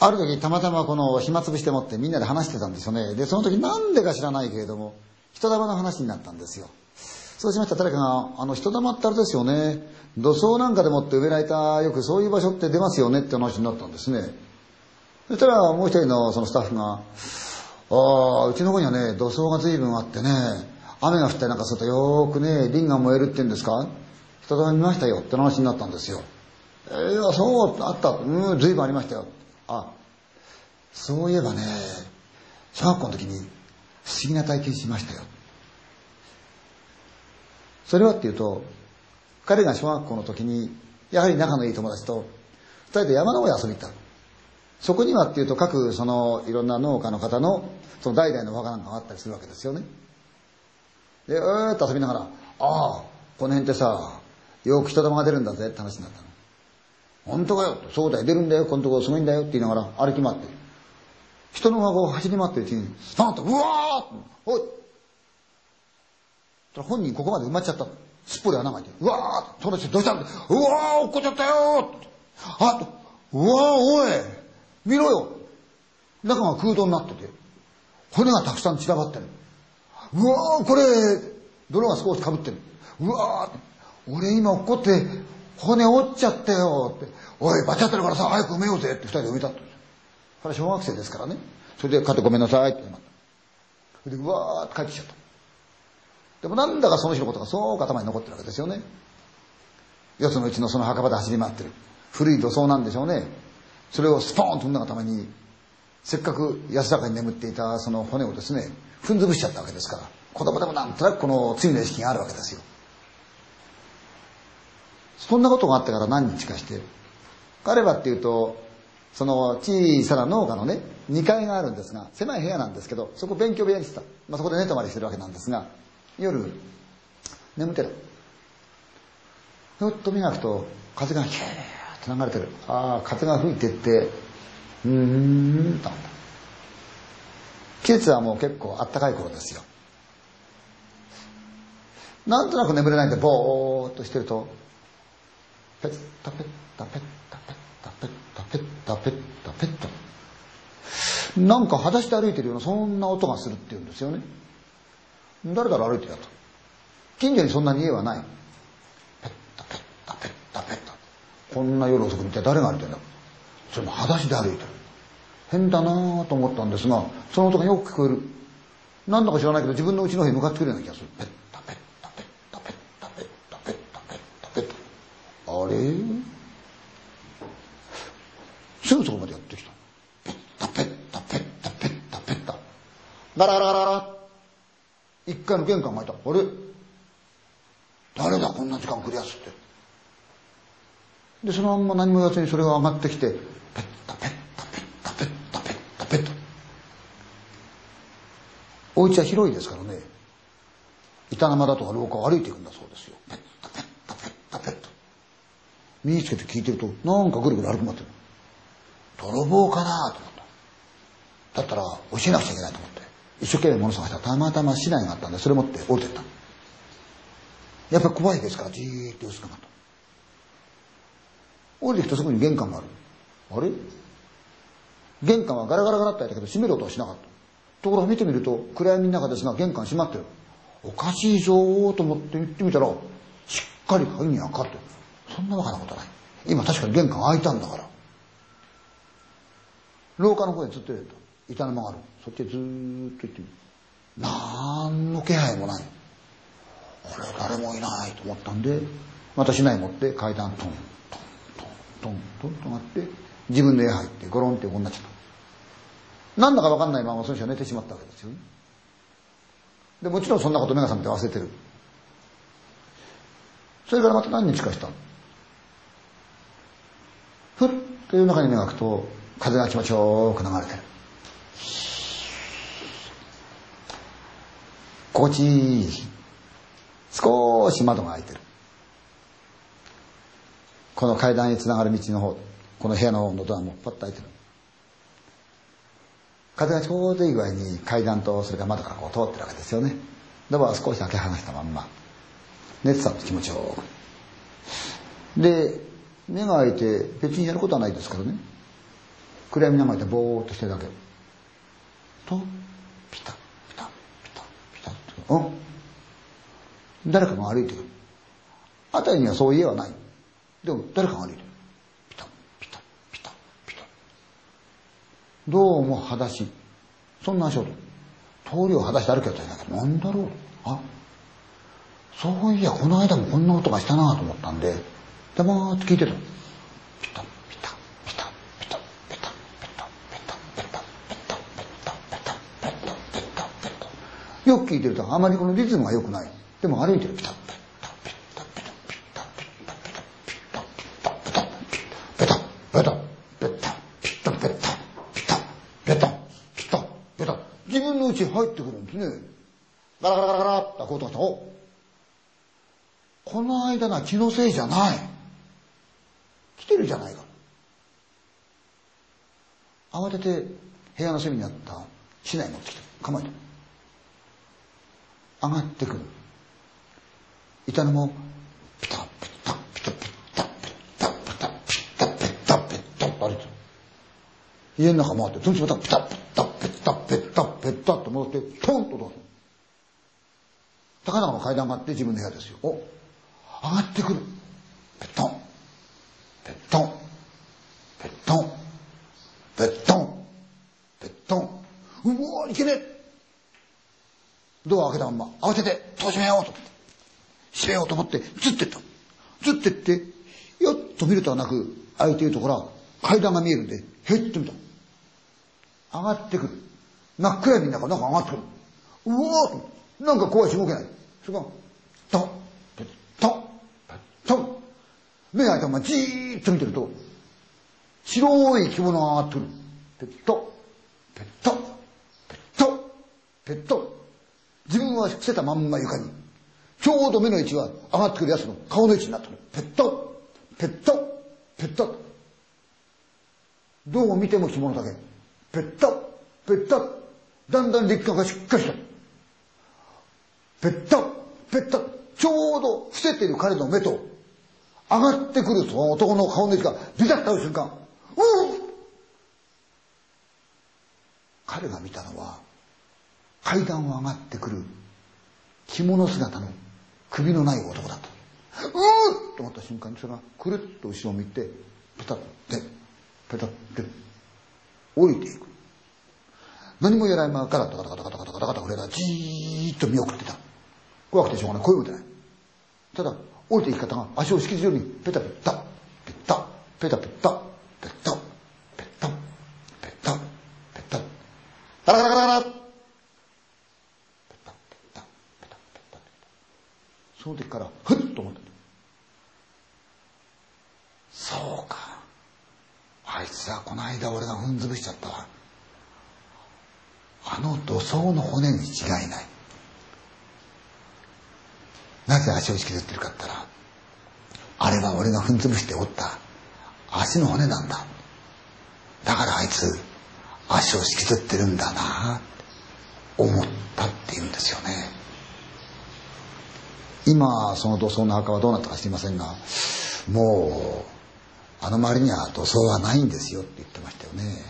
ある時たまたまこの暇つぶしてもってみんなで話してたんですよね。で、その時なんでか知らないけれども、人玉の話になったんですよ。そうしましたら誰かが、あの人玉ってあれですよね。土葬なんかでもって植えられた、よくそういう場所って出ますよねって話になったんですね。そしたらもう一人のそのスタッフが、ああ、うちの方にはね、土葬が随分あってね、雨が降ったりなんかするとよーくね、林が燃えるって言うんですか？人玉見ましたよって話になったんですよ。えー、そう、あった。うん、随分ありましたよ。あ、そういえばね、小学校の時に不思議な体験しましたよ。それはっていうと、彼が小学校の時に、やはり仲のいい友達と、二人で山の上遊びに行った。そこにはっていうと、各、その、いろんな農家の方の、その代々のお墓なんかがあったりするわけですよね。で、うーっと遊びながら、ああ、この辺ってさ、よく人玉が出るんだぜって話になったの。本当かよそうだよ、出るんだよ、このとこすごいんだよって言いながら歩き回って。人の孫を走り回ってるうちに、スパンと、うわーおい。本人ここまで埋まっちゃった。すっぽり穴が開いて、うわー友達どうしたんだ？うわー落っこっちゃったよあとうわーおい。見ろよ。中が空洞になってて、骨がたくさん散らばってる。うわーこれ、泥が少しかぶってる。うわー俺今落っこって骨折っちゃったよって。おい、バチャってるからさ、早く埋めようぜって二人で埋めたと。彼小学生ですからね。それで、てごめんなさいって。それで、うわーって帰ってきちゃった。でもなんだかその日のことがそう頭に残ってるわけですよね。四つのうちのその墓場で走り回ってる。古い土葬なんでしょうね。それをスポーンと踏んだがために、せっかく安らかに眠っていたその骨をですね、踏ん潰しちゃったわけですから、子供でもなんとなくこの罪の意識があるわけですよ。そんなことがあってから何日かして、彼はっていうと、その小さな農家のね、2階があるんですが、狭い部屋なんですけど、そこ勉強部屋にしてた。まあ、そこで寝泊まりしてるわけなんですが、夜、眠ってる。ふっと磨くと、風がヒューッと流れてる。ああ、風が吹いてって、うーんと。季節はもう結構あったかい頃ですよ。なんとなく眠れないんで、ぼーっとしてると、ペッタペッタペッタペッタペッタペッタペッタペッタなんか裸足で歩いてるようなそんな音がするって言うんですよね。誰だろう歩いてると近所にそんなに家はない。ペッタペッタペッタペッタ。こんな夜遅くに一体誰が歩いてんだ？それも裸足で歩いてる。変だなと思ったんですがその音がよく聞こえる。なんだか知らないけど自分の家の方に向かってくるような気がする。ペッあれすぐそこまでやってきた。ペッタペッタペッタペッタペッタ。ガラガラガララ。一回の玄関が開いた。あれ？誰だこんな時間来るやつって。で、そのまんま何も言わずにそれが上がってきて、ペッタペッタペッタペッタペッタペッタ。お家は広いですからね。板生だとか廊下を歩いていくんだそうですよ。ペッタペッタペッタペッタ。身につけて聞いてると、なんかぐるぐる歩き回ってる。泥棒かなと思った。だったら、教えなくちゃいけないと思って、一生懸命物探したら、たまたま市内があったんで、それ持って降りてった。やっぱり怖いですから、じーっと薄くなった。降りてきたそこに玄関がある。あれ？玄関はガラガラガラって開いたけど、閉める音はしなかった。ところが見てみると、暗闇の中ですが、玄関閉まってる。おかしいぞーと思って行ってみたら、しっかり鍵に開かってる。そんなバカなことない。今確かに玄関開いたんだから。廊下の方へずっと入れた。板の間がある。そっちずーっと行ってみる。なんの気配もない。これ誰もいないと思ったんで、また市内持って階段トン、トン、トン、トン、トンとなって、自分の家入ってゴロンって横になっちゃった。なんだかわかんないままその人は寝てしまったわけですよね。で、もちろんそんなこと目が覚めて忘れてる。それからまた何日かした。ふっという中に目がくと風が気持ちよく流れてる心地いい。少し窓が開いてる。この階段へつながる道の方この部屋の方のドアもパッと開いてる。風がちょうどいい具合に階段とそれから窓からこう通ってるわけですよね。ドアを少し開け放したまんま寝てたと気持ちよく。で目が開いて別にやることはないですからね。暗闇の中でぼーっとしてるだけ。とピタピタピタピタってうん。誰かが歩いてる。辺りにはそう家はない。でも誰かが歩いてる。ピタピタピタピタどうも裸足。そんな足音。通りを裸足で歩くやつじゃないけど。なんだろう。あそういやこの間もこんな音がしたなと思ったんで。黙って聞いてた。ピタピよく聞いてるとあまりこのリズムが良くない。でも歩いてる。ピタッタタタピタタタピタタタタタタピタタピタタピタタ自分のうち入ってくるんですね。ガラガラガラガラってこうとしたおこの間な気のせいじゃない。来てるじゃないか。慌てて部屋の隅にあった市内持ってきて構えて。上がってくる。いたのもピタピタピタピタピタピタピタピタピタって歩いてる家の中回ってそのつまたピタピタピタピタピタって戻ってポンとどうす高々の階段があって自分の部屋ですよお上がってくるペットンペットンペットンペットンペットンうわいけねえドア開けたまんま慌てて戸閉めようと思って閉めようと思ってずってった。ずってってよっと見るとはなく開いているところは階段が見えるんでへっと見た。上がってくる。真っ暗闇の中なんか上がってくる。うわーなんか怖いし動けない。それがトンペットントン。目が開いたままじーっと見てると白い着物が上がってくる。ペット。ペット。ペット。ペット。自分は伏せたまんま床にちょうど目の位置は上がってくるやつの顔の位置になってる。ペットペットペット。どう見ても着物だけ。ペットペット。だんだん立感がしっかりした。ペットペット。ちょうど伏せている彼の目と上がってくるその男の顔の位置がビタッと合う瞬間。うう彼が見たのは階段を上がってくる着物姿の首のない男だった。うーと思った瞬間にそれがくるっと後ろを見てペタッてペタッて降りていく。何も言えないままガタガタガタガタガタガタガタ俺らじーっと見送ってた。怖くてしょうがない。声を打てない。ただ、降りていき方が足を引きずるようにペタペタ、ペタ、ペタペタ、ペタ、ペタ、ペタ、ペタ、ガラガラガラガラペタ、ペタ、ペタ、ペタ、ペタ。その時から、ふっと思った。そうか。あいつはこの間俺が踏んづぶしちゃったわ。あの土葬の骨に違いない。なぜ足を引きずってるかって言ったら、あれは俺が踏ん潰して折った足の骨なんだ。だからあいつ、足を引きずってるんだな思ったって言うんですよね。今、その土葬の墓はどうなったか知りませんが、もう、あの周りには土葬はないんですよって言ってましたよね。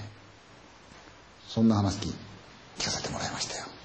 そんな話聞かせてもらいましたよ。